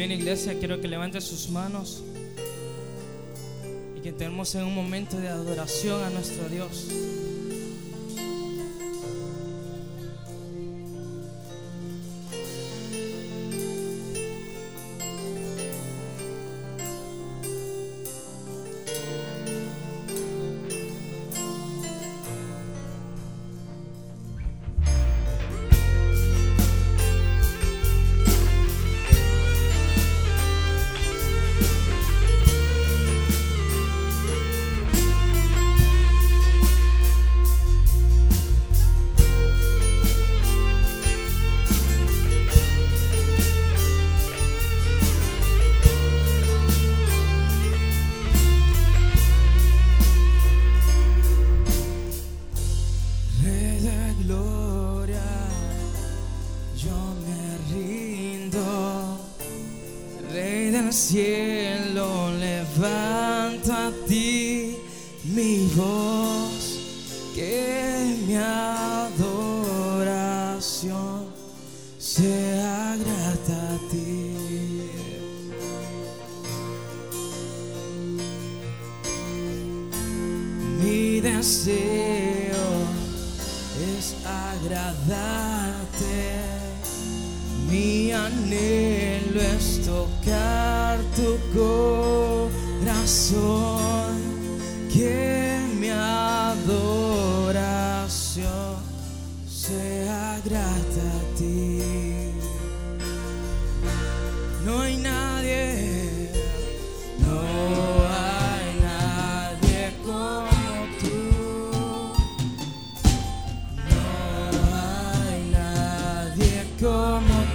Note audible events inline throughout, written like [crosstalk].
Bien, iglesia, quiero que levante sus manos y que entremos en un momento de adoración a nuestro Dios.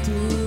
Como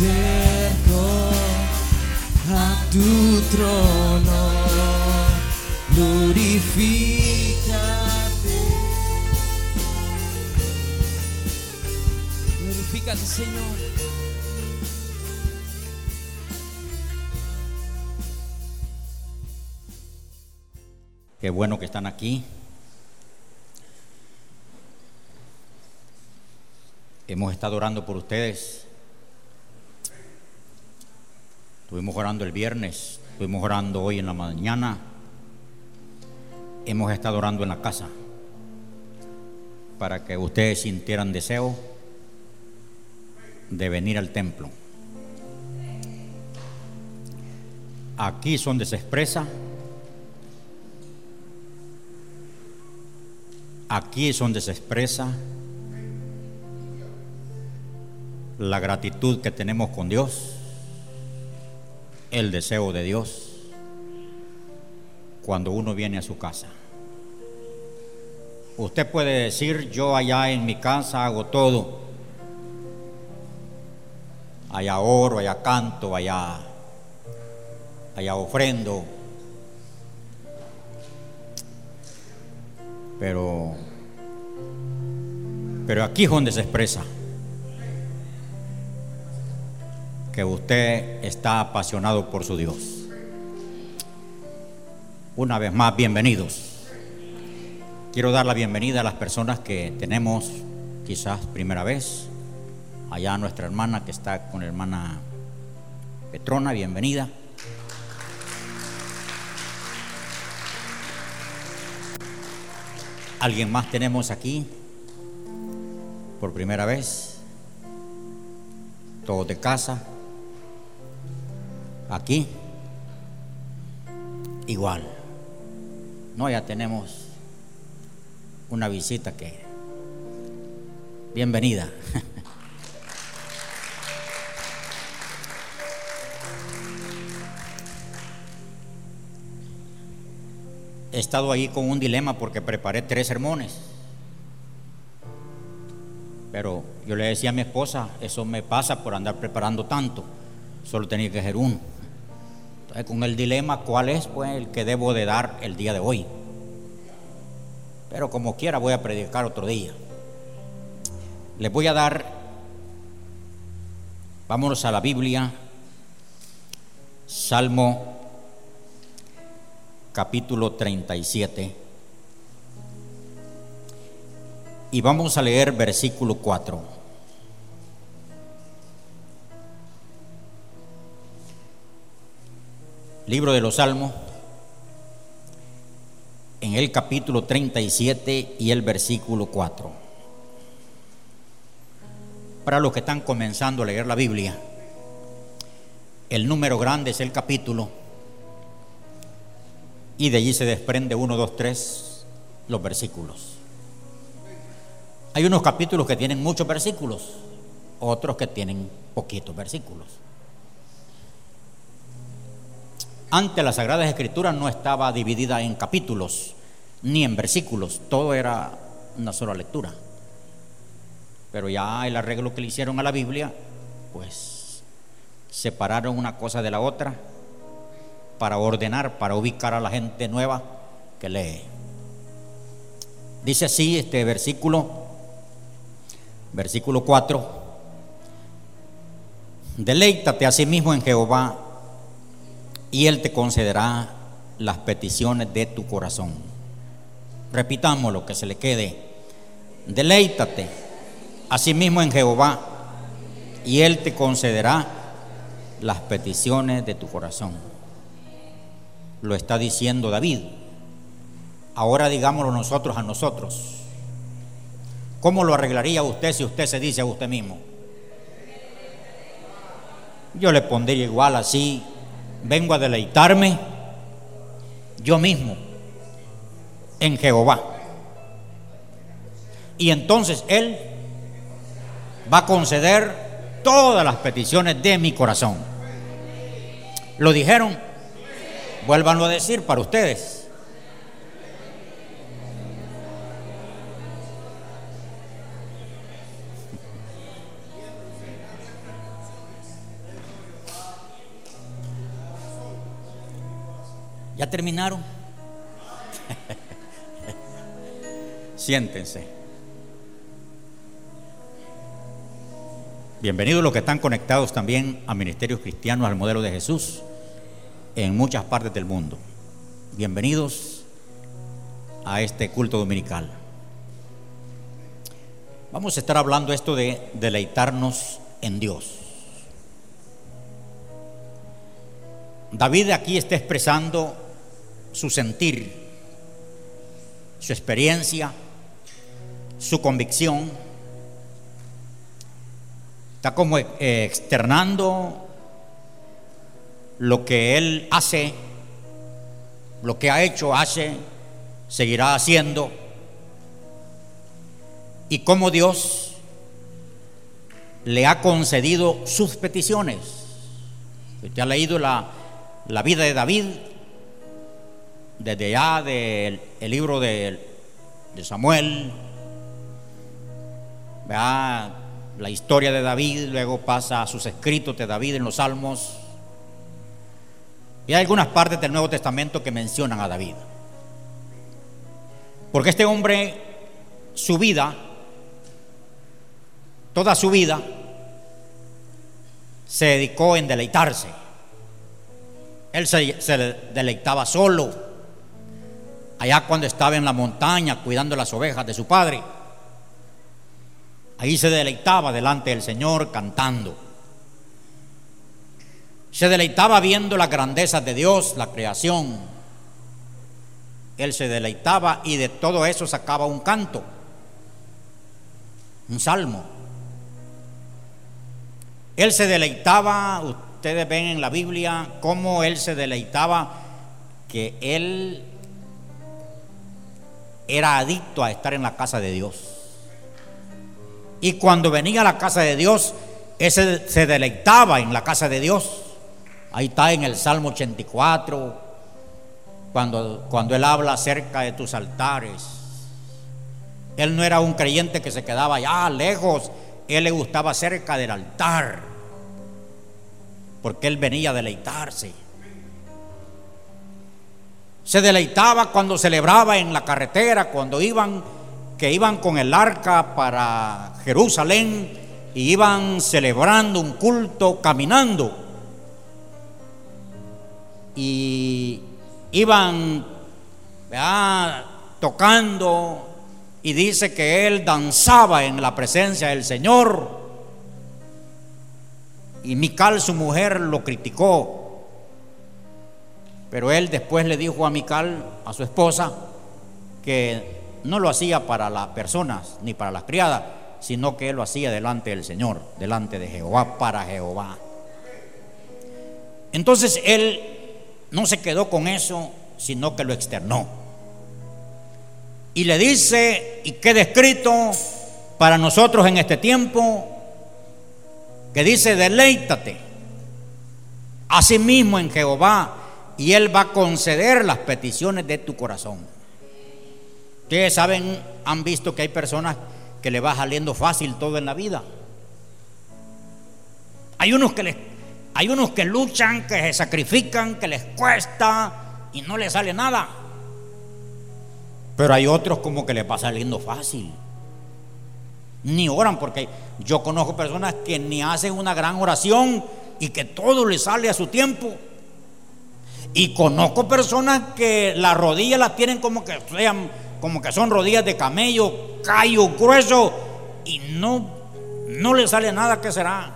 acerco a tu trono, glorifícate. Glorifícate, Señor. Qué bueno que están aquí. Hemos estado orando por ustedes. Estuvimos orando el viernes, estuvimos orando hoy en la mañana. Hemos estado orando en la casa para que ustedes sintieran deseo de venir al templo. Aquí es donde se expresa Aquí es donde se expresa la gratitud que tenemos con Dios, el deseo de Dios, cuando uno viene a su casa. Usted puede decir, yo allá en mi casa hago todo. Allá oro, allá canto, allá, allá ofrendo. Pero, pero aquí es donde se expresa que usted está apasionado por su Dios. Una vez más, bienvenidos. Quiero dar la bienvenida a las personas que tenemos quizás primera vez. Allá nuestra hermana que está con la hermana Petrona, bienvenida. ¿Alguien más tenemos aquí por primera vez? Todos de casa. Aquí. igual. No, ya tenemos una visita que... Bienvenida. [laughs] He estado ahí con un dilema porque preparé tres sermones. Pero yo le decía a mi esposa, eso me pasa por andar preparando tanto. Solo tenía que hacer uno. Entonces, con el dilema, ¿cuál es pues el que debo de dar el día de hoy? Pero como quiera voy a predicar otro día. Les voy a dar, vámonos a la Biblia, Salmo capítulo 37. Y vamos a leer versículo 4. Libro de los Salmos, en el capítulo 37 y el versículo 4. Para los que están comenzando a leer la Biblia, el número grande es el capítulo y de allí se desprende 1, 2, 3 los versículos. Hay unos capítulos que tienen muchos versículos, otros que tienen poquitos versículos. Antes la Sagrada Escritura no estaba dividida en capítulos ni en versículos, todo era una sola lectura. Pero ya el arreglo que le hicieron a la Biblia, pues separaron una cosa de la otra para ordenar, para ubicar a la gente nueva que lee. Dice así este versículo, versículo 4, deleítate a sí mismo en Jehová y Él te concederá las peticiones de tu corazón. Repitamos lo que se le quede. Deleítate a sí mismo en Jehová y Él te concederá las peticiones de tu corazón lo está diciendo David. Ahora digámoslo nosotros a nosotros. ¿Cómo lo arreglaría usted si usted se dice a usted mismo? Yo le pondría igual así, vengo a deleitarme yo mismo en Jehová. Y entonces Él va a conceder todas las peticiones de mi corazón. ¿Lo dijeron? Vuélvanlo a decir para ustedes. ¿Ya terminaron? [laughs] Siéntense. Bienvenidos los que están conectados también a Ministerios Cristianos al modelo de Jesús en muchas partes del mundo. Bienvenidos a este culto dominical. Vamos a estar hablando esto de deleitarnos en Dios. David aquí está expresando su sentir, su experiencia, su convicción. Está como eh, externando lo que Él hace, lo que ha hecho, hace, seguirá haciendo, y cómo Dios le ha concedido sus peticiones. Usted ha leído la, la vida de David, desde ya del el libro de, Samuel, vea la historia de David, luego pasa a sus escritos de David en los Salmos, y hay algunas partes del Nuevo Testamento que mencionan a David. Porque este hombre, su vida, toda su vida, se dedicó en deleitarse. Él se, deleitaba solo, allá cuando estaba en la montaña cuidando las ovejas de su padre. Ahí se deleitaba delante del Señor cantando. Se deleitaba viendo las grandezas de Dios, la creación. Él se deleitaba y de todo eso sacaba un canto, un salmo. Él se deleitaba, ustedes ven en la Biblia cómo él se deleitaba que él era adicto a estar en la casa de Dios. Y cuando venía a la casa de Dios, ese se deleitaba en la casa de Dios. Ahí está en el Salmo 84, cuando, cuando él habla acerca de tus altares. Él no era un creyente que se quedaba allá lejos, él le gustaba cerca del altar, porque él venía a deleitarse. Se deleitaba cuando celebraba en la carretera, cuando iban, que iban con el arca para Jerusalén y iban celebrando un culto caminando. Y iban tocando y dice que él danzaba en la presencia del Señor. Y Mical, su mujer, lo criticó. Pero él después le dijo a Mical, a su esposa, que no lo hacía para las personas ni para las criadas, sino que él lo hacía delante del Señor, delante de Jehová, para Jehová. Entonces él no se quedó con eso, sino que lo externó. Y le dice, y queda escrito para nosotros en este tiempo, que dice, deleítate asimismo en Jehová y Él va a conceder las peticiones de tu corazón. Ustedes saben, han visto que hay personas que le va saliendo fácil todo en la vida. Hay unos que les, hay unos que luchan, que se sacrifican, que les cuesta y no les sale nada. Pero hay otros como que les va saliendo fácil. Ni oran porque yo conozco personas que ni hacen una gran oración y que todo les sale a su tiempo. Y conozco personas que las rodillas las tienen como que sean, como que son rodillas de camello, callo, grueso, y no, no le sale nada que será.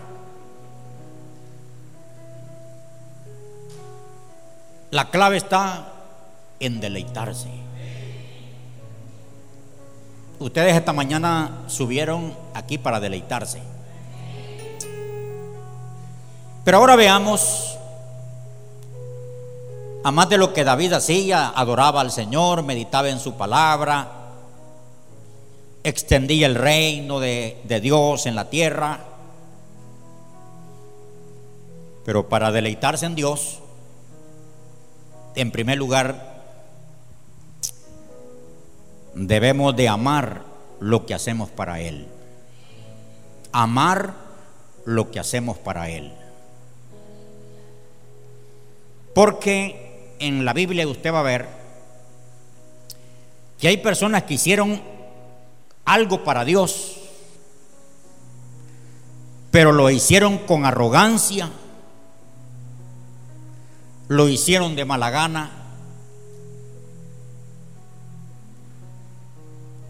La clave está en deleitarse. Ustedes esta mañana subieron aquí para deleitarse. Pero ahora veamos a más de lo que David hacía, adoraba al Señor, meditaba en su palabra, extendía el reino de, de Dios en la tierra. Pero para deleitarse en Dios, en primer lugar, debemos de amar lo que hacemos para Él. Amar lo que hacemos para Él. Porque en la Biblia usted va a ver que hay personas que hicieron algo para Dios, pero lo hicieron con arrogancia, lo hicieron de mala gana,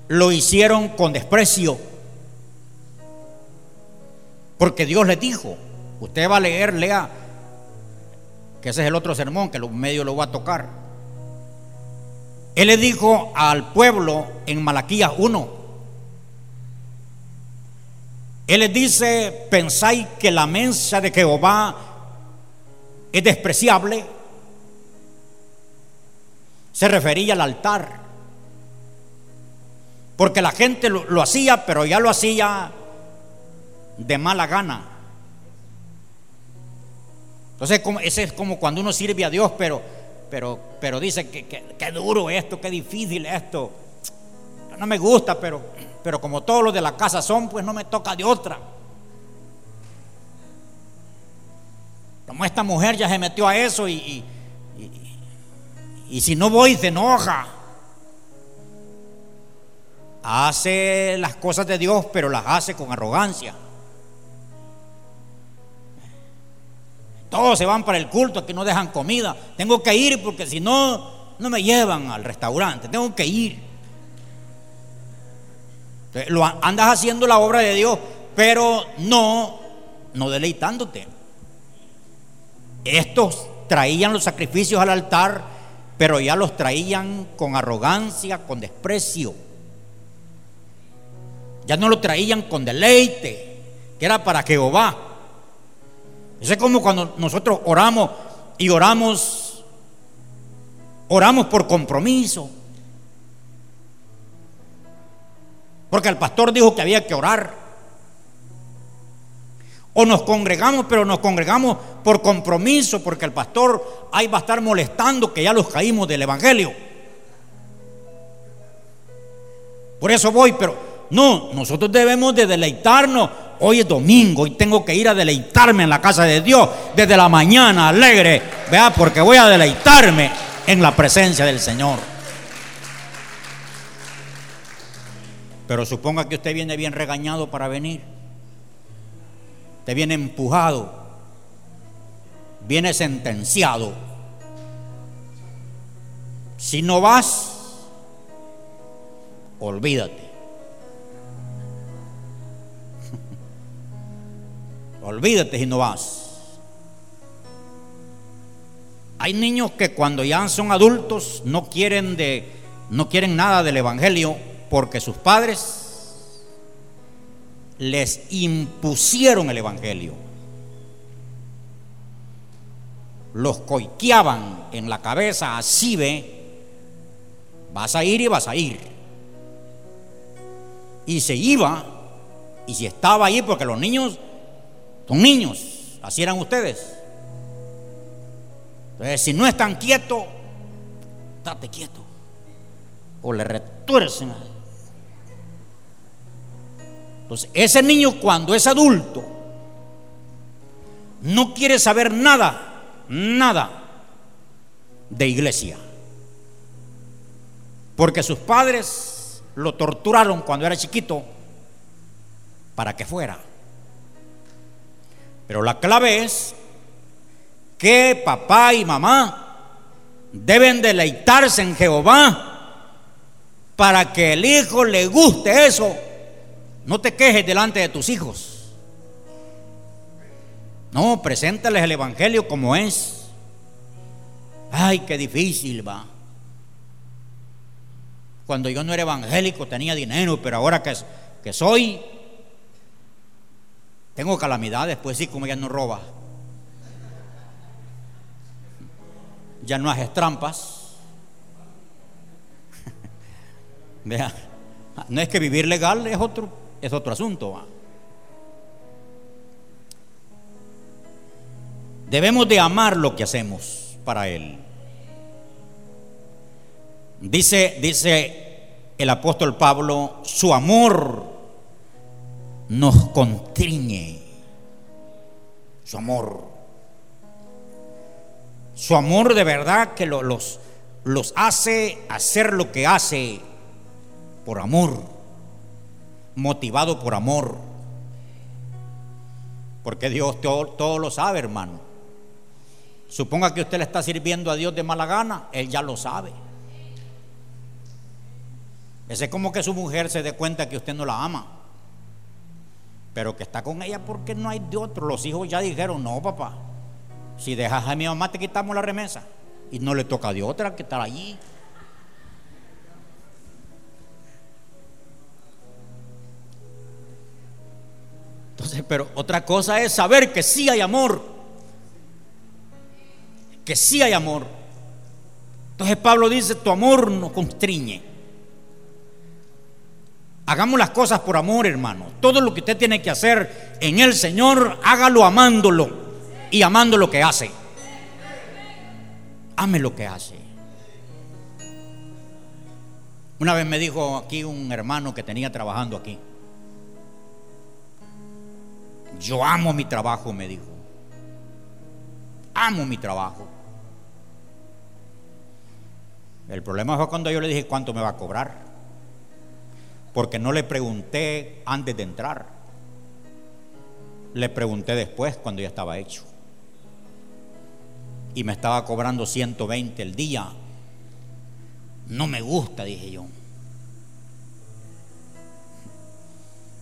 lo hicieron con desprecio, porque Dios les dijo, usted va a leer, lea que ese es el otro sermón que medio lo va a tocar. Él le dijo al pueblo en Malaquías 1, Él les dice, pensáis que la mesa de Jehová es despreciable. Se refería al altar. Porque la gente lo hacía, pero ya lo hacía de mala gana. Entonces, ese es como cuando uno sirve a Dios, pero, pero, pero dice que, que, duro esto, qué difícil esto. No me gusta, pero, pero como todos los de la casa son, pues no me toca de otra. Como esta mujer ya se metió a eso y, y, y si no voy se enoja. Hace las cosas de Dios, pero las hace con arrogancia. Todos se van para el culto, aquí no dejan comida. Tengo que ir porque si no, no me llevan al restaurante. Tengo que ir. lo, andas haciendo la obra de Dios, pero no, no deleitándote. Estos traían los sacrificios al altar, pero ya los traían con arrogancia, con desprecio. Ya no lo traían con deleite, que era para Jehová. Eso es como cuando nosotros oramos y oramos oramos por compromiso. Porque el pastor dijo que había que orar. O nos congregamos, pero nos congregamos por compromiso, porque el pastor ahí va a estar molestando que ya los caímos del Evangelio. Por eso voy, pero no, nosotros debemos de deleitarnos. Hoy es domingo y tengo que ir a deleitarme en la casa de Dios desde la mañana, alegre, vea, porque voy a deleitarme en la presencia del Señor. Pero suponga que usted viene bien regañado para venir. Te viene empujado. Viene sentenciado. Si no vas, olvídate. Olvídate si no vas. Hay niños que cuando ya son adultos no quieren de no quieren nada del evangelio porque sus padres les impusieron el evangelio. Los coiqueaban en la cabeza, así ve, vas a ir y vas a ir. Y se iba, y si estaba ahí, porque los niños son niños, así eran ustedes. Entonces, si no están quietos, date quieto. O le retuercen. Entonces, ese niño cuando es adulto, no quiere saber nada, nada de iglesia. Porque sus padres lo torturaron cuando era chiquito para que fuera. Pero la clave es que papá y mamá deben deleitarse en Jehová para que el hijo le guste eso no te quejes delante de tus hijos. No, preséntales el Evangelio como es. Ay, qué difícil va. Cuando yo no era evangélico tenía dinero, pero ahora que, que soy, tengo calamidades, pues sí, como ya no roba. Ya no haces trampas. [laughs] Vea, no es que vivir legal es otro es otro asunto. Debemos de amar lo que hacemos para Él. Dice, dice el apóstol Pablo, su amor nos contriñe. Su amor. Su amor de verdad que los, los hace hacer lo que hace por amor motivado por amor. Porque Dios todo, lo sabe, hermano. Suponga que usted le está sirviendo a Dios de mala gana, Él ya lo sabe. Ese es como que su mujer se dé cuenta que usted no la ama, pero que está con ella porque no hay de otro. Los hijos ya dijeron, no, papá, si dejas a mi mamá te quitamos la remesa. Y no le toca de otra que estar allí. Entonces, pero otra cosa es saber que sí hay amor. Que sí hay amor. Entonces Pablo dice, tu amor nos constriñe. Hagamos las cosas por amor, hermano. Todo lo que usted tiene que hacer en el Señor, hágalo amándolo y amando lo que hace. Ame lo que hace. Una vez me dijo aquí un hermano que tenía trabajando aquí. Yo amo mi trabajo, me dijo. Amo mi trabajo. El problema fue cuando yo le dije cuánto me va a cobrar. Porque no le pregunté antes de entrar. Le pregunté después cuando ya estaba hecho. Y me estaba cobrando 120 el día. No me gusta, dije yo.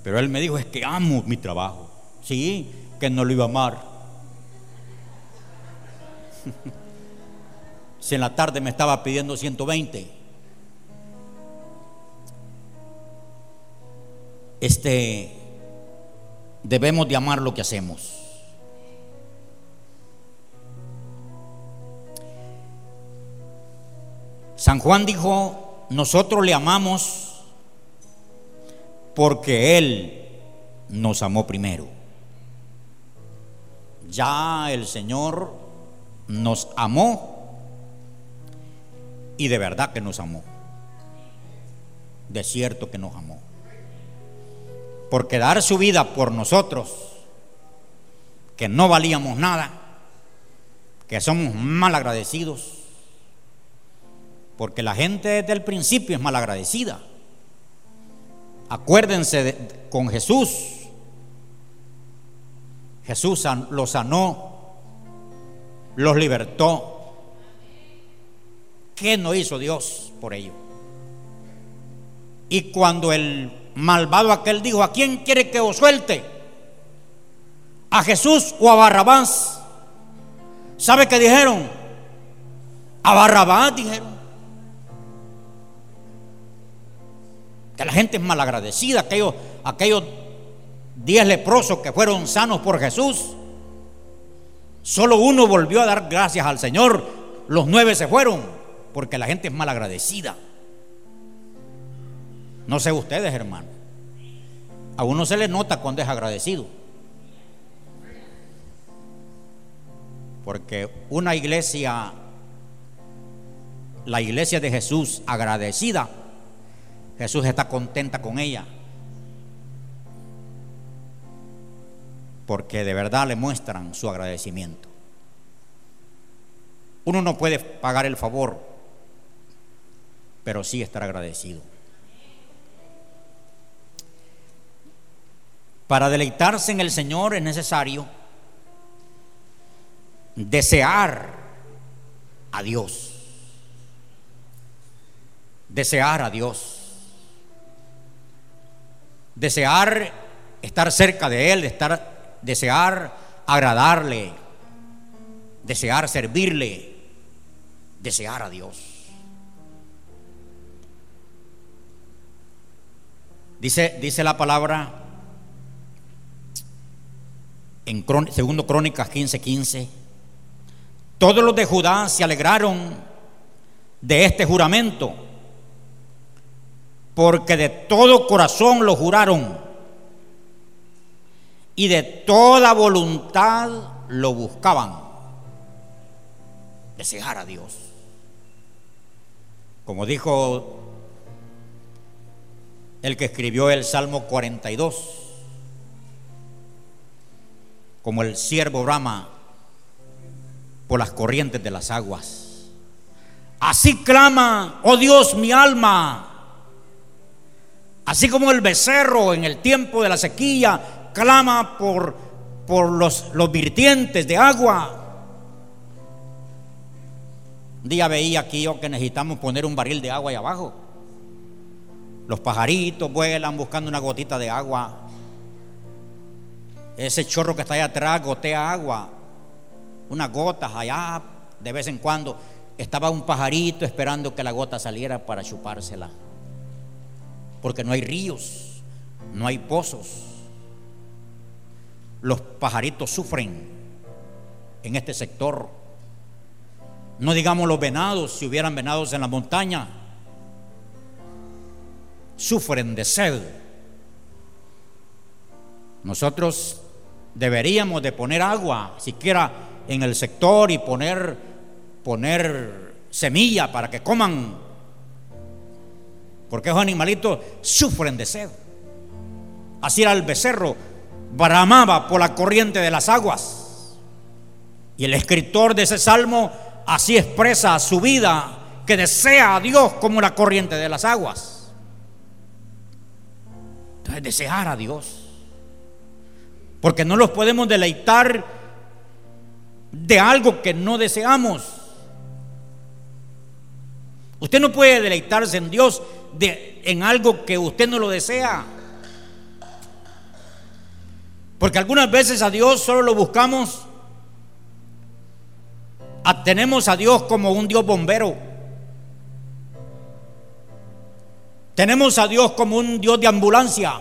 Pero él me dijo, es que amo mi trabajo. Sí, que no lo iba a amar. [laughs] si en la tarde me estaba pidiendo 120. Este debemos de amar lo que hacemos. San Juan dijo, nosotros le amamos porque Él nos amó primero. Ya el Señor nos amó y de verdad que nos amó. De cierto que nos amó. Porque dar su vida por nosotros, que no valíamos nada, que somos mal agradecidos, porque la gente desde el principio es mal agradecida. Acuérdense con Jesús. Jesús los sanó, los libertó. ¿Qué no hizo Dios por ello? Y cuando el malvado aquel dijo, ¿a quién quiere que os suelte? ¿A Jesús o a Barrabás? ¿Sabe qué dijeron? A Barrabás dijeron. Que la gente es malagradecida, aquellos, aquellos diez leprosos que fueron sanos por Jesús. Solo uno volvió a dar gracias al Señor, los nueve se fueron, porque la gente es malagradecida. No sé ustedes, hermano. A uno se le nota cuando es agradecido. Porque una iglesia, la iglesia de Jesús agradecida, Jesús está contenta con ella. Porque de verdad le muestran su agradecimiento. Uno no puede pagar el favor, pero sí estar agradecido. Para deleitarse en el Señor es necesario desear a Dios. Desear a Dios. Desear estar cerca de Él, estar, desear agradarle, desear servirle, desear a Dios. Dice, dice la palabra en segundo Crónicas 15:15. 15, Todos los de Judá se alegraron de este juramento, porque de todo corazón lo juraron y de toda voluntad lo buscaban. Desear a Dios. Como dijo el que escribió el Salmo 42 como el siervo brama por las corrientes de las aguas. Así clama, oh Dios, mi alma. Así como el becerro en el tiempo de la sequía clama por, por los, los virtientes de agua. Un día veía aquí yo que necesitamos poner un barril de agua ahí abajo. Los pajaritos vuelan buscando una gotita de agua ese chorro que está allá atrás gotea agua, unas gotas allá de vez en cuando. Estaba un pajarito esperando que la gota saliera para chupársela. Porque no hay ríos, no hay pozos. Los pajaritos sufren en este sector. No digamos los venados, si hubieran venados en la montaña, sufren de sed. Nosotros deberíamos de poner agua, siquiera en el sector y poner, poner semilla para que coman, porque esos animalitos sufren de sed. Así era el becerro, bramaba por la corriente de las aguas. Y el escritor de ese salmo así expresa su vida, que desea a Dios como la corriente de las aguas. Entonces, desear a Dios. Porque no los podemos deleitar de algo que no deseamos. Usted no puede deleitarse en Dios de, en algo que usted no lo desea. Porque algunas veces a Dios solo lo buscamos, tenemos a Dios como un Dios bombero. Tenemos a Dios como un Dios de ambulancia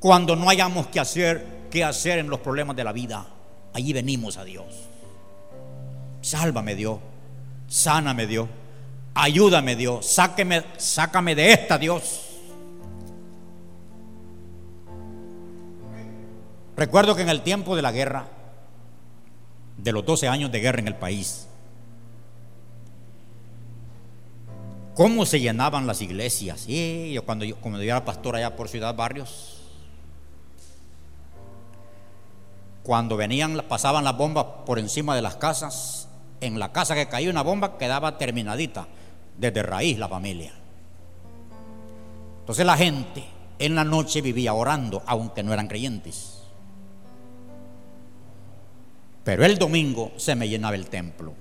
cuando no hayamos que hacer, qué hacer en los problemas de la vida. Allí venimos a Dios. Sálvame Dios. Sáname Dios. Ayúdame Dios. Sáqueme, sácame de esta Dios. Recuerdo que en el tiempo de la guerra, de los 12 años de guerra en el país, cómo se llenaban las iglesias. Y yo cuando yo, como yo era pastor allá por Ciudad Barrios, cuando venían, pasaban las bombas por encima de las casas, en la casa que caía una bomba quedaba terminadita, desde raíz la familia. Entonces la gente en la noche vivía orando, aunque no eran creyentes. Pero el domingo se me llenaba el templo.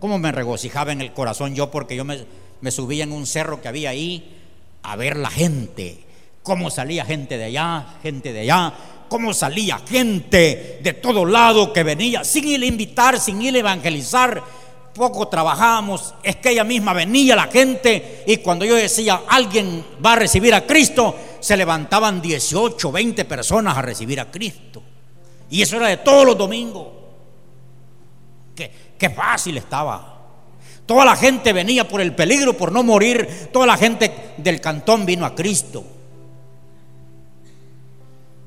¿Cómo me regocijaba en el corazón yo? Porque yo me, me subía en un cerro que había ahí a ver la gente. Cómo salía gente de allá, gente de allá. Cómo salía gente de todo lado que venía sin ir a invitar, sin ir a evangelizar. Poco trabajábamos, es que ella misma venía la gente y cuando yo decía alguien va a recibir a Cristo, se levantaban 18, 20 personas a recibir a Cristo. Y eso era de todos los domingos. Qué, fácil estaba. Toda la gente venía por el peligro, por no morir. Toda la gente del cantón vino a Cristo.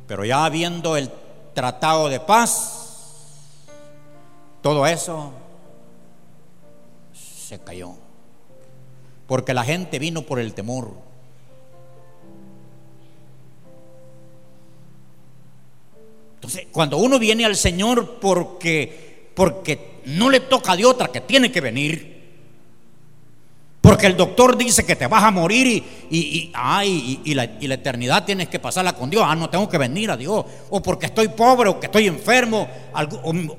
Pero ya habiendo el tratado de paz, todo eso se cayó. Porque la gente vino por el temor. Entonces, cuando uno viene al Señor porque, porque no le toca de otra que tiene que venir, porque el doctor dice que te vas a morir y, y, y, la, y, la, eternidad tienes que pasarla con Dios. Ah, no tengo que venir a Dios. O porque estoy pobre o que estoy enfermo.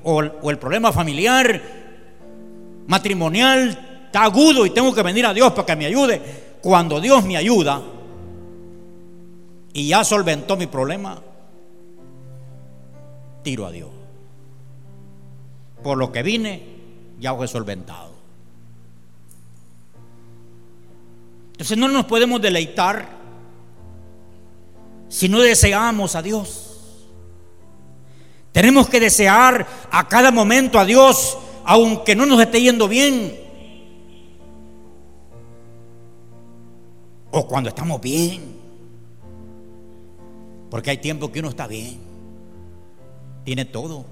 O, o el problema familiar, matrimonial, está agudo y tengo que venir a Dios para que me ayude. Cuando Dios me ayuda y ya solventó mi problema, tiro a Dios. Por lo que vine, ya fue solventado. Entonces no nos podemos deleitar si no deseamos a Dios. Tenemos que desear a cada momento a Dios, aunque no nos esté yendo bien. O cuando estamos bien. Porque hay tiempo que uno está bien tiene todo.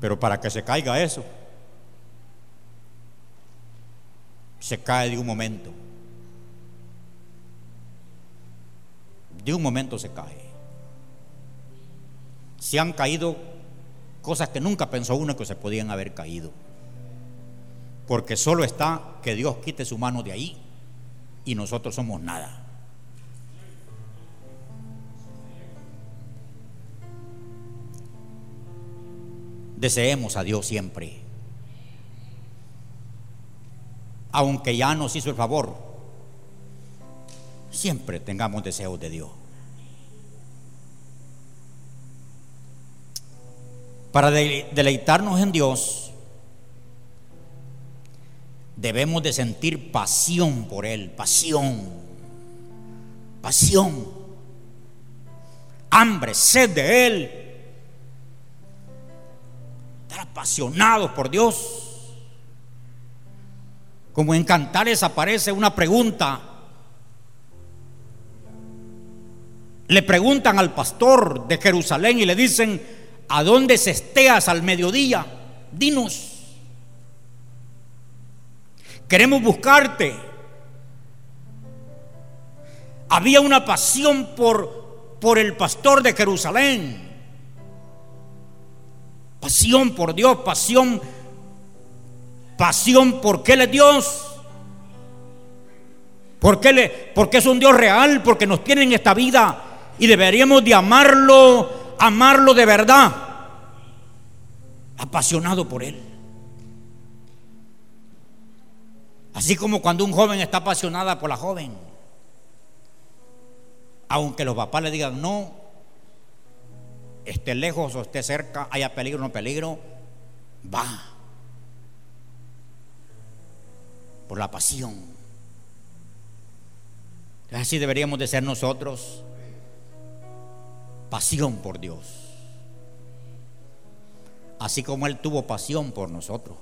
Pero para que se caiga eso, se cae de un momento. De un momento se cae. Se han caído cosas que nunca pensó uno que se podían haber caído. Porque solo está que Dios quite su mano de ahí y nosotros somos nada. deseemos a Dios siempre. Aunque ya nos hizo el favor, siempre tengamos deseos de Dios. Para deleitarnos en Dios, debemos de sentir pasión por Él, pasión, pasión, hambre, sed de Él apasionados por Dios. Como en Cantares aparece una pregunta. Le preguntan al pastor de Jerusalén y le dicen, ¿a dónde se esteas al mediodía? Dinos. Queremos buscarte. Había una pasión por, por el pastor de Jerusalén. Pasión por Dios, pasión, pasión porque Él es Dios. Porque, porque es un Dios real, porque nos tiene en esta vida y deberíamos de amarlo, amarlo de verdad, apasionado por Él. Así como cuando un joven está apasionada por la joven, aunque los papás le digan no, esté lejos o esté cerca, haya peligro o no peligro, va. Por la pasión. Así deberíamos de ser nosotros. Pasión por Dios. Así como Él tuvo pasión por nosotros.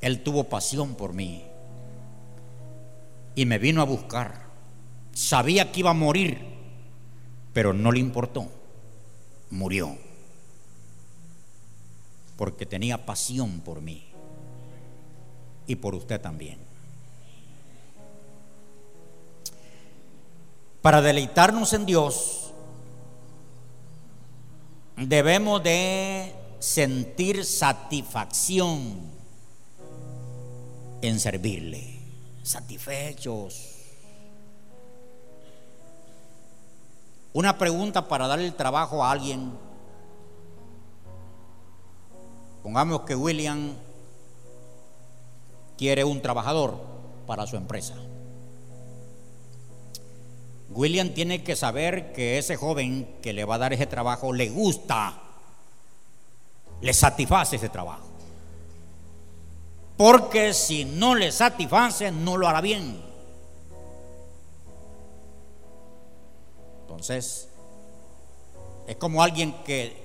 Él tuvo pasión por mí. Y me vino a buscar. Sabía que iba a morir, pero no le importó. Murió. Porque tenía pasión por mí. Y por usted también. Para deleitarnos en Dios, debemos de sentir satisfacción en servirle, satisfechos. Una pregunta para darle el trabajo a alguien. Pongamos que William quiere un trabajador para su empresa. William tiene que saber que ese joven que le va a dar ese trabajo le gusta, le satisface ese trabajo. Porque si no le satisface, no lo hará bien. Entonces, es como alguien que,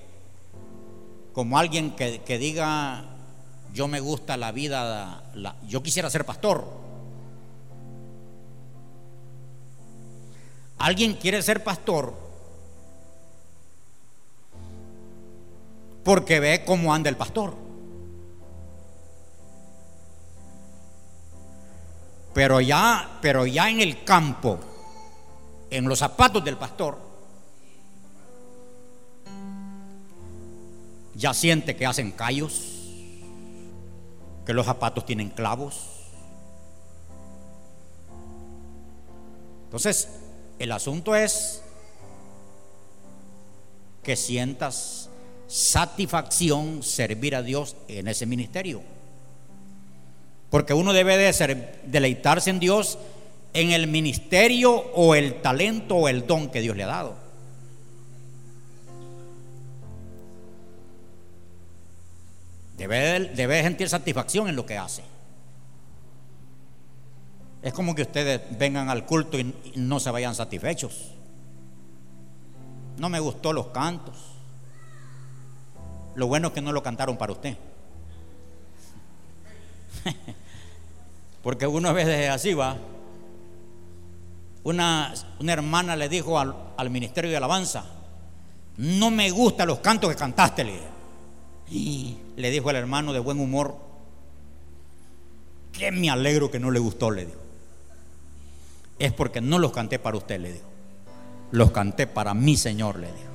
como alguien que, diga, yo me gusta la vida, yo quisiera ser pastor. Alguien quiere ser pastor porque ve cómo anda el pastor. Pero ya, pero ya en el campo, en los zapatos del pastor, ya siente que hacen callos, que los zapatos tienen clavos. Entonces, el asunto es que sientas satisfacción servir a Dios en ese ministerio. Porque uno debe de deleitarse en Dios en el ministerio o el talento o el don que Dios le ha dado. Debe, debe de sentir satisfacción en lo que hace. Es como que ustedes vengan al culto y no se vayan satisfechos. No me gustó los cantos. Lo bueno es que no lo cantaron para usted. [laughs] Porque una vez así va. Una, una hermana le dijo al, al, ministerio de alabanza, no me gustan los cantos que cantaste. Le, le dijo el hermano de buen humor, que me alegro que no le gustó, le dijo es porque no los canté para usted, le digo. Los canté para mi Señor, le digo.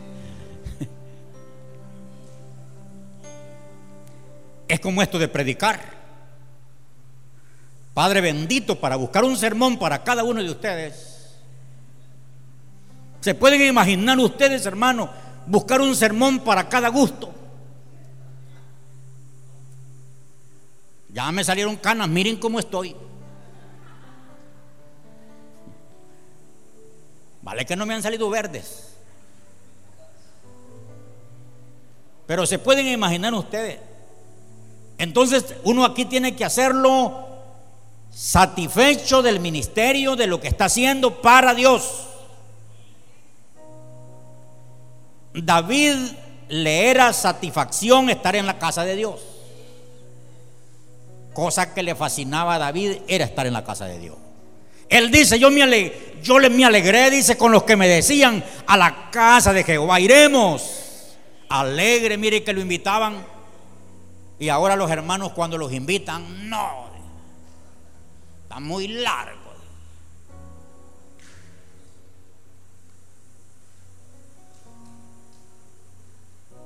[laughs] Es como esto de predicar. Padre bendito, para buscar un sermón para cada uno de ustedes. ¿Se pueden imaginar ustedes, hermano, buscar un sermón para cada gusto? Ya me salieron canas, miren cómo estoy. Vale que no me han salido verdes. Pero se pueden imaginar ustedes. Entonces uno aquí tiene que hacerlo satisfecho del ministerio, de lo que está haciendo para Dios. David le era satisfacción estar en la casa de Dios. Cosa que le fascinaba a David era estar en la casa de Dios. Él dice, yo me, yo me alegré, dice, con los que me decían, a la casa de Jehová iremos. Alegre, mire que lo invitaban. Y ahora los hermanos cuando los invitan, no, está muy largo.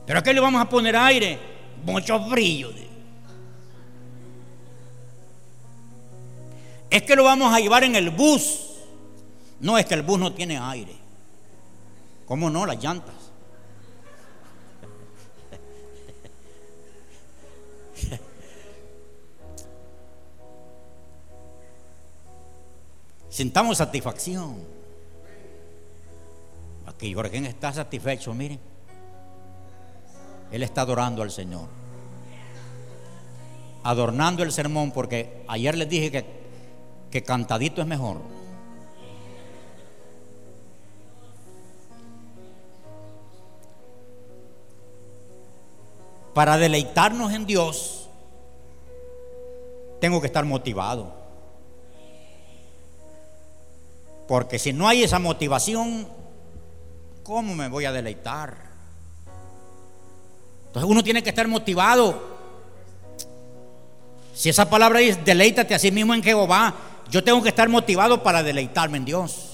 Pero ¿a qué le vamos a poner aire? Mucho brillo. Es que lo vamos a llevar en el bus. No, es que el bus no tiene aire. ¿Cómo no? Las llantas. [laughs] Sintamos satisfacción. Aquí Jorge está satisfecho, miren. Él está adorando al Señor. Adornando el sermón, porque ayer les dije que que cantadito es mejor. para deleitarnos en Dios, tengo que estar motivado. Porque si no hay esa motivación, ¿cómo me voy a deleitar? Entonces uno tiene que estar motivado. Si esa palabra dice, deleítate a sí mismo en Jehová, yo tengo que estar motivado para deleitarme en Dios.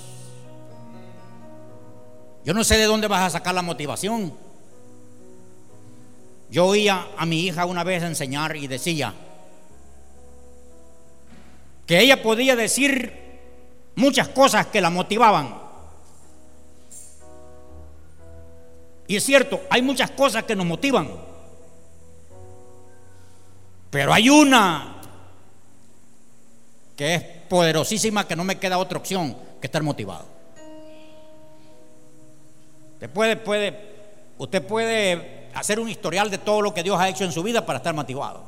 Yo no sé de dónde vas a sacar la motivación. Yo oía a mi hija una vez enseñar y decía que ella podía decir muchas cosas que la motivaban. Y es cierto, hay muchas cosas que nos motivan. Pero hay una que es poderosísima que no me queda otra opción que estar motivado. Usted puede, puede, usted puede hacer un historial de todo lo que Dios ha hecho en su vida para estar motivado.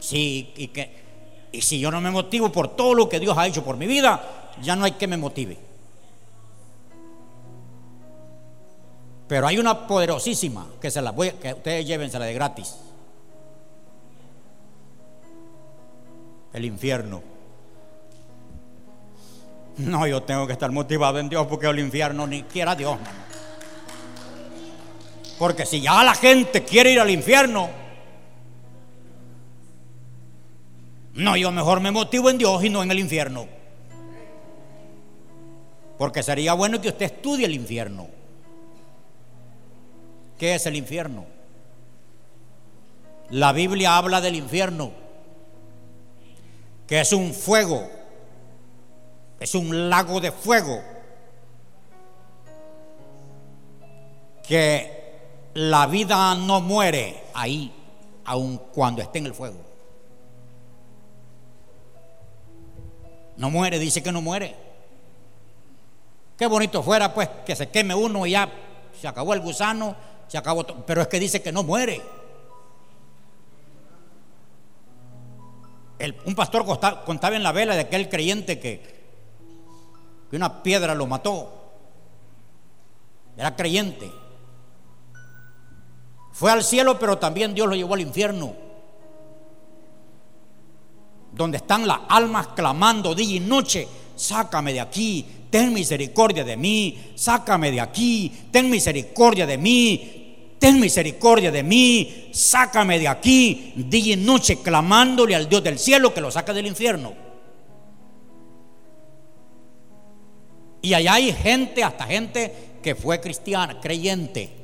Sí, y, que, y si yo no me motivo por todo lo que Dios ha hecho por mi vida, ya no hay que me motive. Pero hay una poderosísima que se la voy, que ustedes llévensela de gratis. El infierno. No, yo tengo que estar motivado en Dios porque el infierno ni quiera Dios. Porque si ya la gente quiere ir al infierno, no, yo mejor me motivo en Dios y no en el infierno. Porque sería bueno que usted estudie el infierno. ¿Qué es el infierno? La Biblia habla del infierno, que es un fuego es un lago de fuego que la vida no muere ahí, aun cuando esté en el fuego. No muere, dice que no muere. Qué bonito fuera pues que se queme uno y ya se acabó el gusano, se acabó todo. Pero es que dice que no muere. Un pastor contaba en la vela de aquel creyente que que una piedra lo mató. Era creyente. Fue al cielo, pero también Dios lo llevó al infierno. Donde están las almas clamando día y noche, sácame de aquí, ten misericordia de mí, sácame de aquí, ten misericordia de mí, ten misericordia de mí, sácame de aquí, día y noche clamándole al Dios del cielo que lo saca del infierno. Y allá hay gente, hasta gente que fue cristiana, creyente.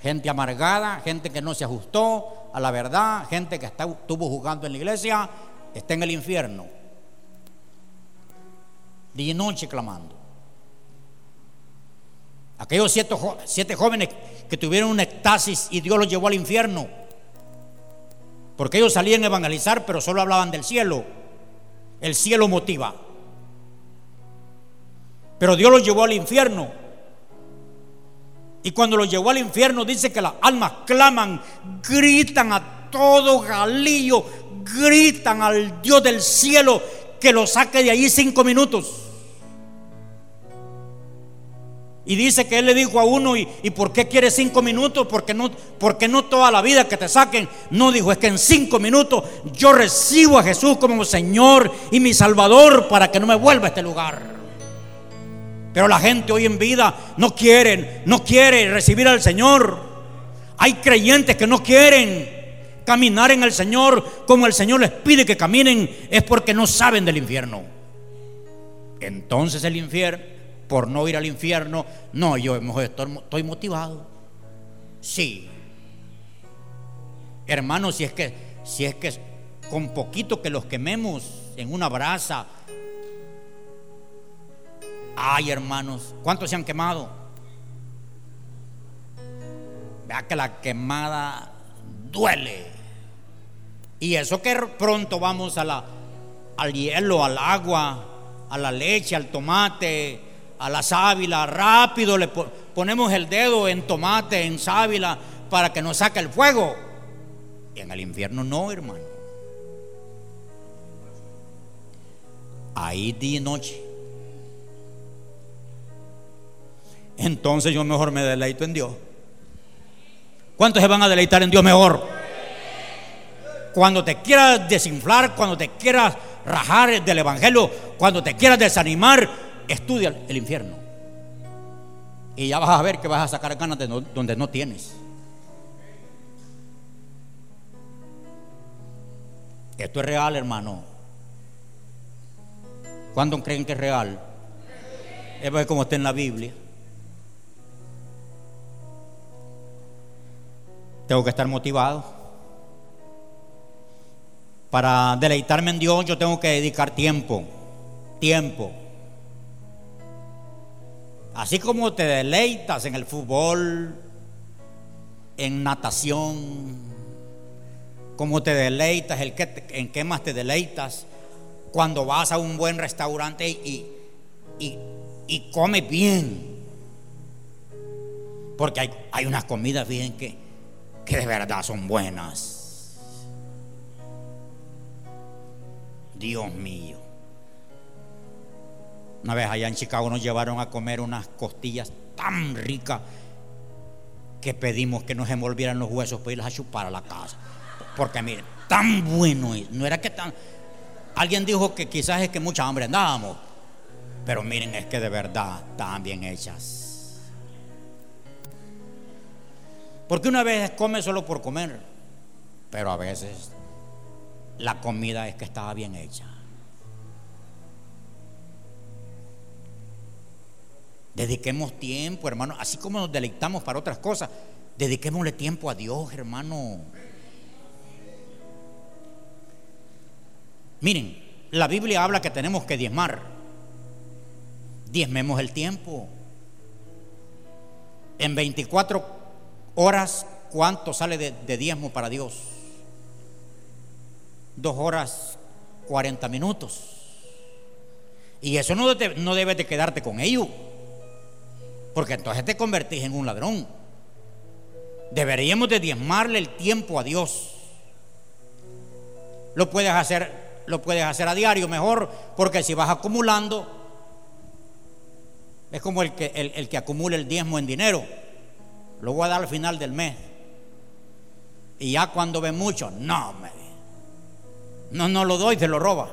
Gente amargada, gente que no se ajustó a la verdad, gente que estuvo jugando en la iglesia, está en el infierno. Día y noche clamando. Aquellos siete, jóvenes que tuvieron un éxtasis y Dios los llevó al infierno. Porque ellos salían a evangelizar, pero solo hablaban del cielo. El cielo motiva. Pero Dios los llevó al infierno. Y cuando los llevó al infierno dice que las almas claman, gritan a todo galillo, gritan al Dios del cielo que lo saque de allí cinco minutos. Y dice que él le dijo a uno, ¿y, por qué quiere cinco minutos? Porque no, porque no toda la vida que te saquen. No dijo, es que en cinco minutos yo recibo a Jesús como Señor y mi Salvador para que no me vuelva a este lugar. Pero la gente hoy en vida no quiere, no quiere recibir al Señor. Hay creyentes que no quieren caminar en el Señor como el Señor les pide que caminen, es porque no saben del infierno. Entonces el infierno, por no ir al infierno, no, yo estoy motivado. Sí. Hermanos, si es que si es que con poquito que los quememos en una brasa Ay, hermanos, ¿cuántos se han quemado? Vea que la quemada duele. Y eso que pronto vamos a la, al hielo, al agua, a la leche, al tomate, a la sábila, rápido le ponemos el dedo en tomate, en sábila, para que nos saque el fuego. Y en el infierno no, hermano. Ahí día y noche. Entonces yo mejor me deleito en Dios. ¿Cuántos se van a deleitar en Dios mejor? Cuando te quieras desinflar, cuando te quieras rajar del Evangelio, cuando te quieras desanimar, estudia el infierno. Y ya vas a ver que vas a sacar ganas de donde no tienes. Esto es real, hermano. ¿Cuándo creen que es real? Es como está en la Biblia. Tengo que estar motivado. Para deleitarme en Dios yo tengo que dedicar tiempo. Tiempo. Así como te deleitas en el fútbol, en natación, como te deleitas, en qué más te deleitas, cuando vas a un buen restaurante y, y, y comes bien. Porque hay, hay unas comidas bien que, que de verdad son buenas. Dios mío. Una vez allá en Chicago nos llevaron a comer unas costillas tan ricas que pedimos que nos envolvieran los huesos para irlas a chupar a la casa. Porque miren, tan bueno es. No era que tan. Alguien dijo que quizás es que mucha hambre andábamos. Pero miren, es que de verdad están bien hechas. Porque una vez come solo por comer. Pero a veces la comida es que estaba bien hecha. Dediquemos tiempo, hermano. Así como nos deleitamos para otras cosas, dediquémosle tiempo a Dios, hermano. Miren, la Biblia habla que tenemos que diezmar. Diezmemos el tiempo. En 24 horas, ¿cuánto sale de, diezmo para Dios? Dos horas, 40 minutos. Y eso no, no debes de quedarte con ello. Porque entonces te convertís en un ladrón. Deberíamos de diezmarle el tiempo a Dios. Lo puedes hacer, lo puedes hacer a diario mejor, porque si vas acumulando, es como el que, el, acumula el diezmo en dinero. Lo voy a dar al final del mes. Y ya cuando ve mucho, no, me, no, no lo doy, te lo roba.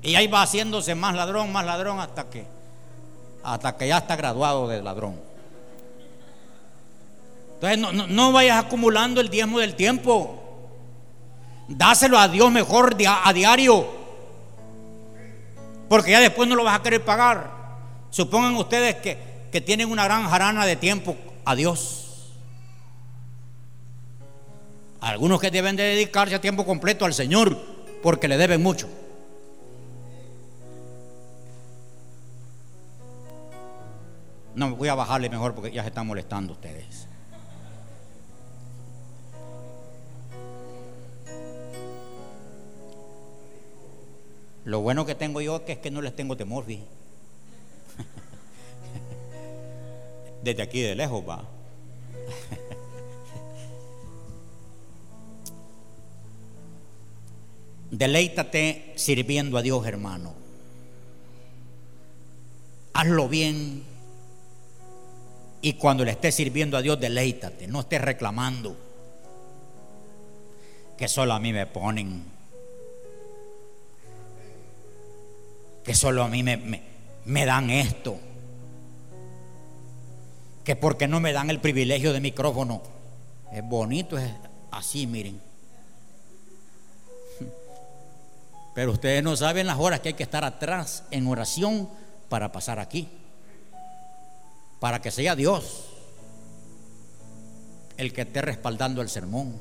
Y ahí va haciéndose más ladrón, más ladrón, hasta que hasta que ya está graduado de ladrón. Entonces no, vayas acumulando el diezmo del tiempo. Dáselo a Dios mejor a diario. Porque ya después no lo vas a querer pagar. Supongan ustedes que, que tienen una gran jarana de tiempo a Dios. Algunos que deben de dedicarse a tiempo completo al Señor porque le deben mucho. No, voy a bajarle mejor porque ya se están molestando ustedes. Lo bueno que tengo yo es que no les tengo temor, [laughs] Desde aquí de lejos va. [laughs] Deleítate sirviendo a Dios, hermano. Hazlo bien y cuando le estés sirviendo a Dios, deleítate, no estés reclamando que solo a mí me ponen, que solo a mí me, me, dan esto, que porque no me dan el privilegio de micrófono. Es bonito, es así, miren. Pero ustedes no saben las horas que hay que estar atrás en oración para pasar aquí para que sea Dios el que esté respaldando el sermón.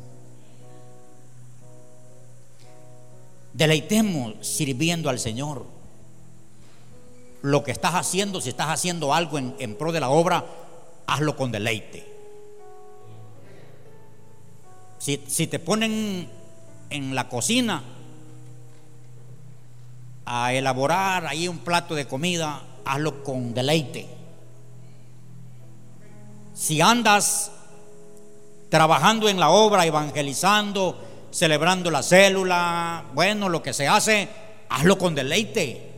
Deleitemos sirviendo al Señor. Lo que estás haciendo, si estás haciendo algo en, pro de la obra, hazlo con deleite. Si, si te ponen en la cocina a elaborar ahí un plato de comida, hazlo con deleite. Si andas trabajando en la obra, evangelizando, celebrando la célula, bueno, lo que se hace, hazlo con deleite.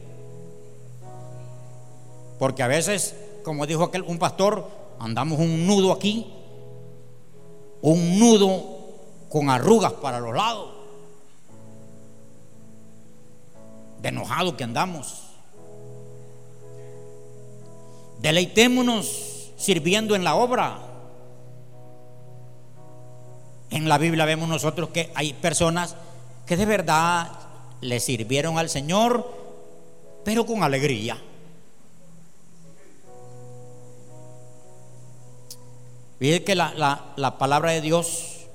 Porque a veces, como dijo aquel un pastor, andamos un nudo aquí un nudo con arrugas para los lados, de enojado que andamos. Deleitémonos sirviendo en la obra. En la Biblia vemos nosotros que hay personas que de verdad le sirvieron al Señor, pero con alegría. Fíjense que la, la, palabra de Dios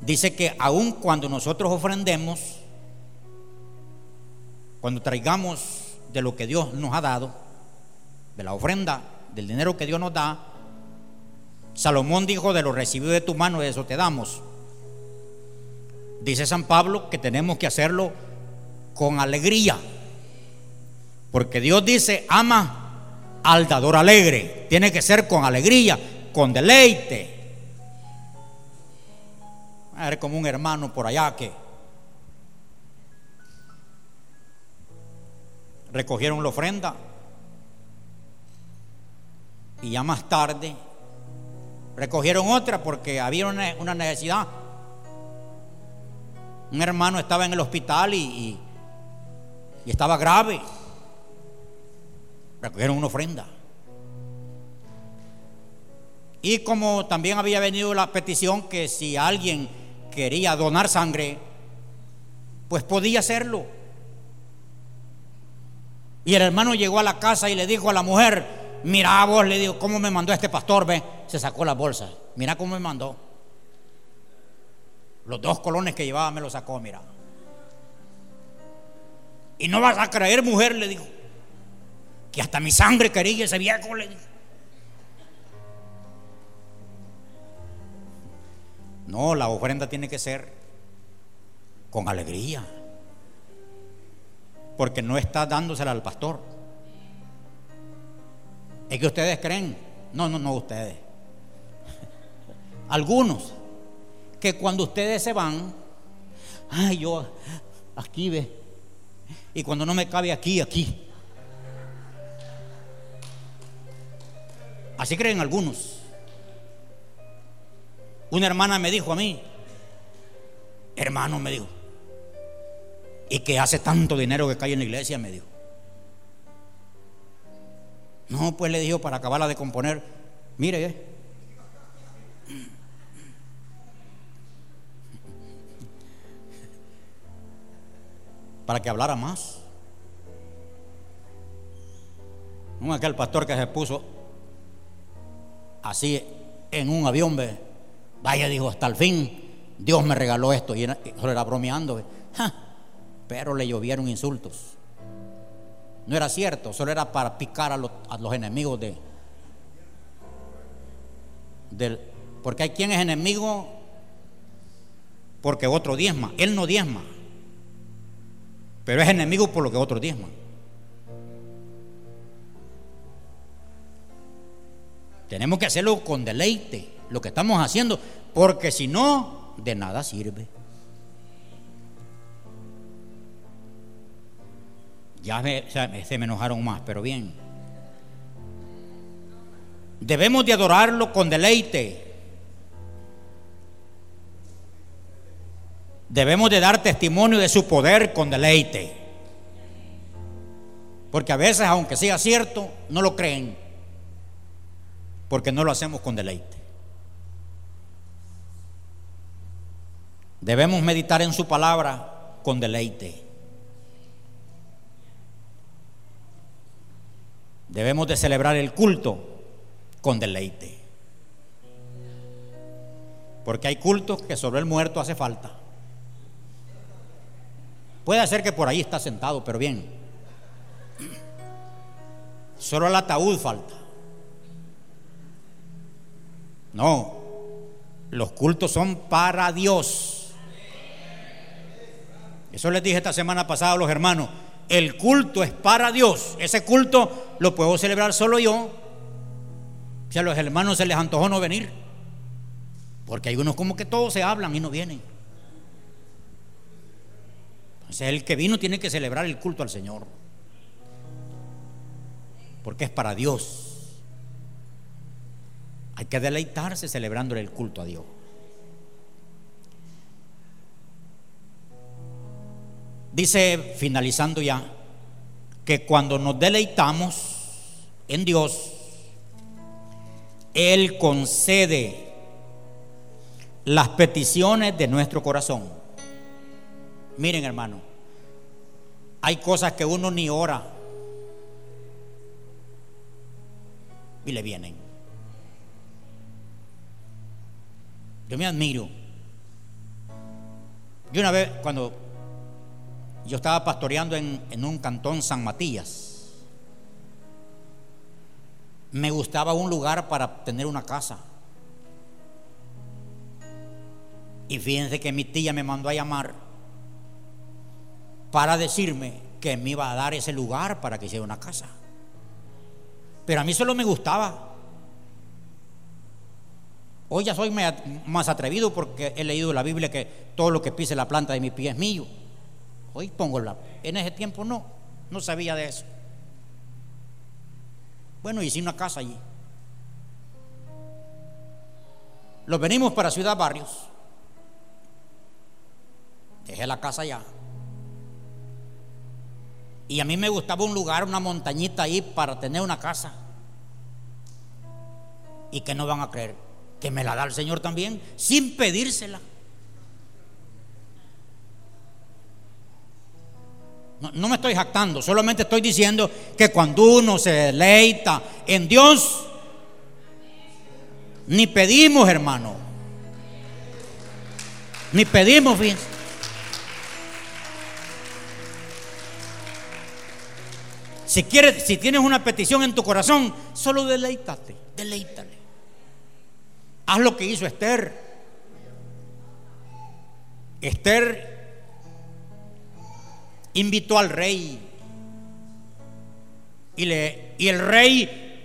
dice que aun cuando nosotros ofrendemos, cuando traigamos de lo que Dios nos ha dado, de la ofrenda, del dinero que Dios nos da, Salomón dijo, de lo recibido de tu mano, eso te damos. Dice San Pablo que tenemos que hacerlo con alegría, porque Dios dice, ama al dador alegre. Tiene que ser con alegría, con deleite. A ver, como un hermano por allá que recogieron la ofrenda y ya más tarde recogieron otra porque había una, necesidad. Un hermano estaba en el hospital y, y estaba grave recogieron una ofrenda. Y como también había venido la petición que si alguien quería donar sangre, pues podía hacerlo. Y el hermano llegó a la casa y le dijo a la mujer, mira vos, le digo, ¿cómo me mandó este pastor? Ve, se sacó la bolsa. Mira cómo me mandó. Los dos colones que llevaba me los sacó, mira. Y no vas a creer, mujer, le dijo que hasta mi sangre quería ese viejo. Le No, la ofrenda tiene que ser con alegría. Porque no está dándosela al pastor. Es que ustedes creen. No, no, no, ustedes. Algunos. Que cuando ustedes se van, ay, yo aquí ve. Y cuando no me cabe aquí, aquí. Así creen algunos. Una hermana me dijo a mí, hermano me dijo, ¿y que hace tanto dinero que cae en la iglesia? Me dijo. No, pues le dijo para acabarla de componer, mire, eh. para que hablara más. No aquel pastor que se puso así en un avión, ve. vaya, dijo, hasta el fin Dios me regaló esto. Y solo era bromeando, pero le llovieron insultos. No era cierto, solo era para picar a los, enemigos de, del, porque hay quien es enemigo porque otro diezma. Él no diezma, pero es enemigo por lo que otro diezma. Tenemos que hacerlo con deleite, lo que estamos haciendo, porque si no, de nada sirve. Ya se me enojaron más, pero bien. Debemos de adorarlo con deleite. Debemos de dar testimonio de su poder con deleite. Porque a veces, aunque sea cierto, no lo creen porque no lo hacemos con deleite. Debemos meditar en su palabra con deleite. Debemos de celebrar el culto con deleite. Porque hay cultos que sobre el muerto hace falta. Puede ser que por ahí está sentado, pero bien. Solo el ataúd falta. No, los cultos son para Dios. Eso les dije esta semana pasada a los hermanos. El culto es para Dios. Ese culto lo puedo celebrar solo yo. Si a los hermanos se les antojó no venir. Porque hay unos como que todos se hablan y no vienen. Entonces el que vino tiene que celebrar el culto al Señor. Porque es para Dios. Hay que deleitarse celebrándole el culto a Dios. Dice, finalizando ya, que cuando nos deleitamos en Dios, Él concede las peticiones de nuestro corazón. Miren hermano, hay cosas que uno ni ora y le vienen. Yo me admiro. Yo una vez, cuando yo estaba pastoreando en, un cantón San Matías. Me gustaba un lugar para tener una casa. Y fíjense que mi tía me mandó a llamar para decirme que me iba a dar ese lugar para que hiciera una casa. Pero a mí solo me gustaba. Hoy ya soy más atrevido porque he leído la Biblia que todo lo que pise la planta de mi pie es mío. Hoy pongo la. En ese tiempo no, no sabía de eso. Bueno, hice una casa allí. Los venimos para Ciudad Barrios. Dejé la casa allá. Y a mí me gustaba un lugar, una montañita ahí para tener una casa. Y que no van a creer que me la da el Señor también, sin pedírsela. No, me estoy jactando, solamente estoy diciendo que cuando uno se deleita en Dios, ni pedimos, hermano. Ni pedimos. Si quieres, si tienes una petición en tu corazón, solo deleítate, deleítale. Haz lo que hizo Esther. Esther invitó al rey. Y, le, y el rey,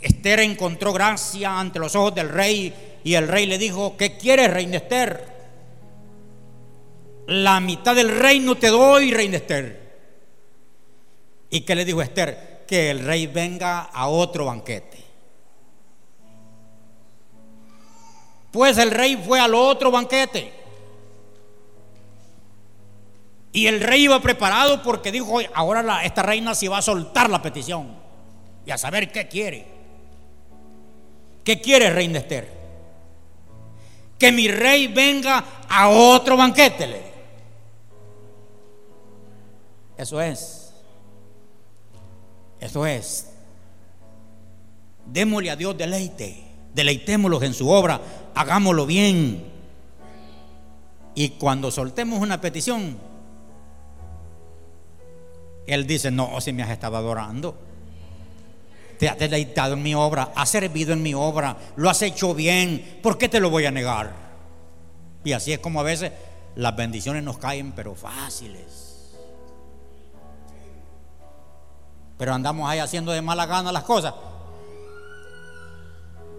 Esther encontró gracia ante los ojos del rey. Y el rey le dijo, ¿qué quieres, reina Esther? La mitad del reino te doy, reina Esther. ¿Y qué le dijo Esther? Que el rey venga a otro banquete. Pues el rey fue al otro banquete. Y el rey iba preparado porque dijo, ahora esta reina se va a soltar la petición y a saber qué quiere. ¿Qué quiere, reina Esther? Que mi rey venga a otro banquete. Eso es. Eso es. Démosle a Dios deleite. Deleitémoslo en su obra. Hagámoslo bien. Y cuando soltemos una petición, él dice, no, si me has estado adorando. Te has deleitado en mi obra, has servido en mi obra, lo has hecho bien, ¿por qué te lo voy a negar? Y así es como a veces las bendiciones nos caen, pero fáciles. Pero andamos ahí haciendo de mala gana las cosas.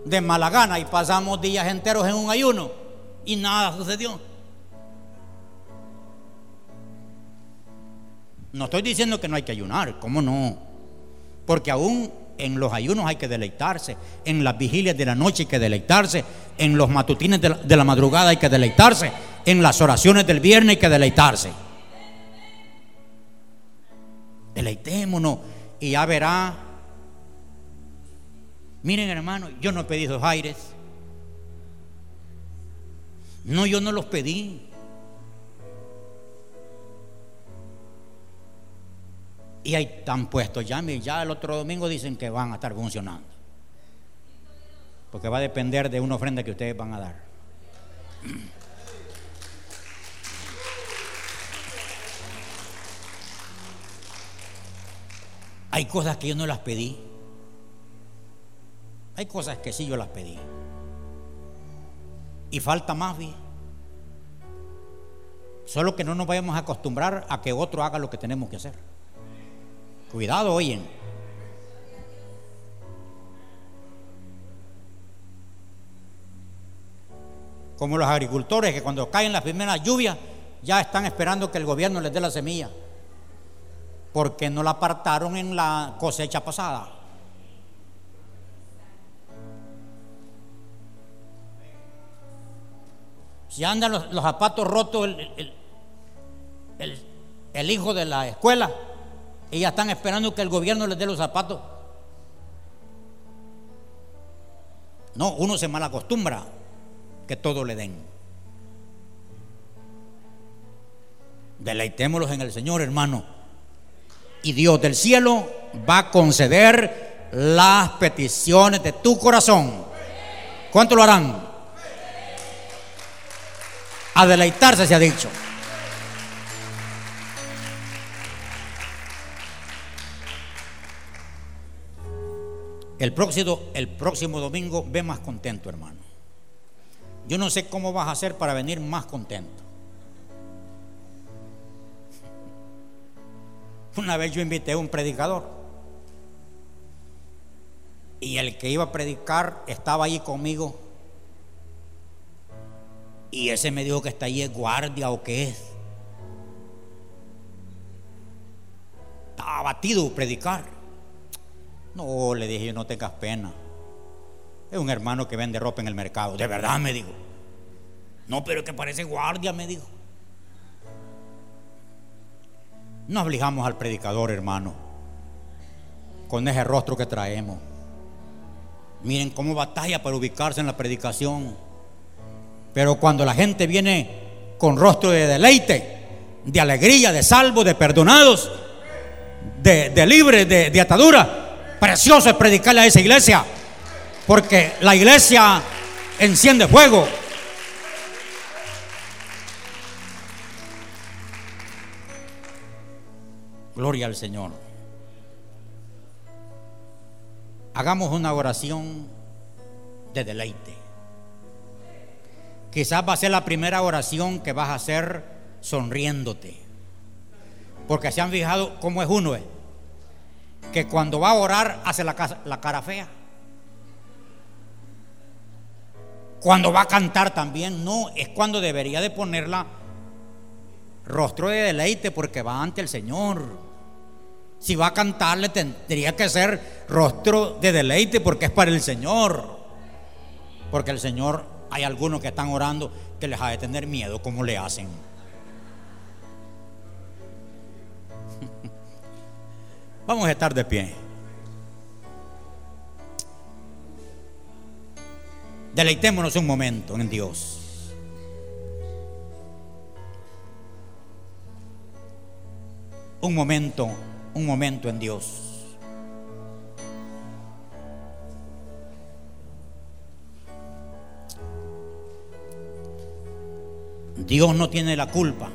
De mala gana y pasamos días enteros en un ayuno y nada sucedió. No estoy diciendo que no hay que ayunar, ¿cómo no? Porque aún en los ayunos hay que deleitarse, en las vigilias de la noche hay que deleitarse, en los matutines de la, madrugada hay que deleitarse, en las oraciones del viernes hay que deleitarse. Deleitémonos y ya verá. Miren hermano, yo no he pedido aires. No, yo no los pedí. Y ahí están puestos ya, ya el otro domingo dicen que van a estar funcionando. Porque va a depender de una ofrenda que ustedes van a dar. [clears throat] Hay cosas que yo no las pedí. Hay cosas que sí yo las pedí. Y falta más bien. Solo que no nos vayamos a acostumbrar a que otro haga lo que tenemos que hacer. Cuidado, oyen. Como los agricultores que cuando caen las primeras lluvias ya están esperando que el gobierno les dé la semilla. Porque no la apartaron en la cosecha pasada. Si andan los, zapatos rotos el, el hijo de la escuela, ya están esperando que el gobierno les dé los zapatos. No, uno se malacostumbra que todo le den. Deleitémoslos en el Señor, hermano. Y Dios del cielo va a conceder las peticiones de tu corazón. ¿Cuánto lo harán? A deleitarse se ha dicho. El próximo, el próximo domingo ve más contento, hermano. Yo no sé cómo vas a hacer para venir más contento. [laughs] Una vez yo invité a un predicador y el que iba a predicar estaba allí conmigo y ese me dijo que está ahí es guardia o qué es. Estaba abatido predicar. No, le dije yo, no tengas pena. Es un hermano que vende ropa en el mercado. De verdad, me dijo. No, pero que parece guardia, me dijo. No obligamos al predicador, hermano, con ese rostro que traemos. Miren cómo batalla para ubicarse en la predicación. Pero cuando la gente viene con rostro de deleite, de alegría, de salvo, de perdonados, de, de libre, de, de atadura, precioso es predicarle a esa iglesia. Porque la iglesia enciende fuego. Gloria al Señor. Hagamos una oración de deleite. Quizás va a ser la primera oración que vas a hacer sonriéndote. Porque se han fijado cómo es uno, eh? Que cuando va a orar hace la, cara fea. Cuando va a cantar también, no, es cuando debería de ponerla rostro de deleite porque va ante el Señor. Si va a cantarle tendría que ser rostro de deleite porque es para el Señor. Porque el Señor, hay algunos que están orando que les ha de tener miedo como le hacen. [laughs] Vamos a estar de pie. Deleitémonos un momento en Dios. Un momento, un momento en Dios. Dios no tiene la culpa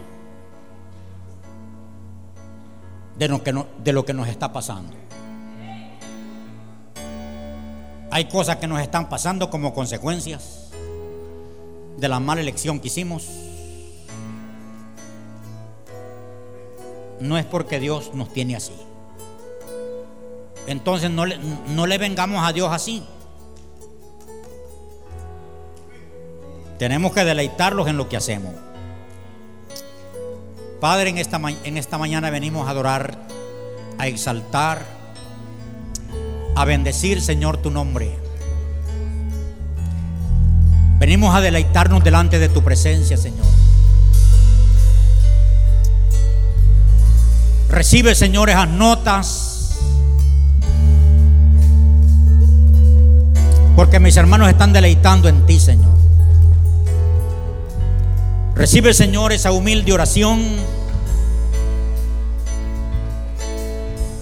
de lo que, nos está pasando. Hay cosas que nos están pasando como consecuencias de la mala elección que hicimos. No es porque Dios nos tiene así. Entonces no le, no le vengamos a Dios así. Tenemos que deleitarlos en lo que hacemos. Padre, en esta, en esta mañana venimos a adorar, a exaltar, a bendecir, Señor, tu nombre. Venimos a deleitarnos delante de tu presencia, Señor. Recibe, Señor, esas notas. Porque mis hermanos están deleitando en ti, Señor. Recibe, Señor, esa humilde oración.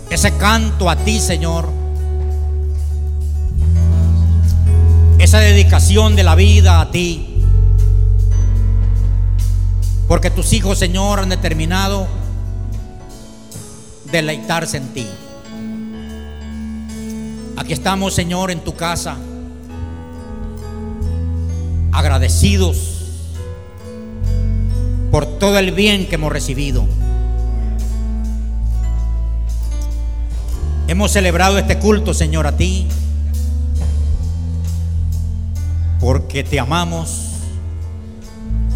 Ese canto a ti, Señor. Esa dedicación de la vida a ti. Porque tus hijos, Señor, han determinado deleitarse en ti. Aquí estamos, Señor, en tu casa, agradecidos por todo el bien que hemos recibido. Hemos celebrado este culto, Señor, a ti, porque te amamos,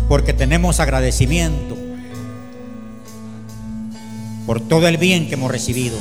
porque tenemos agradecimiento por todo el bien que hemos recibido.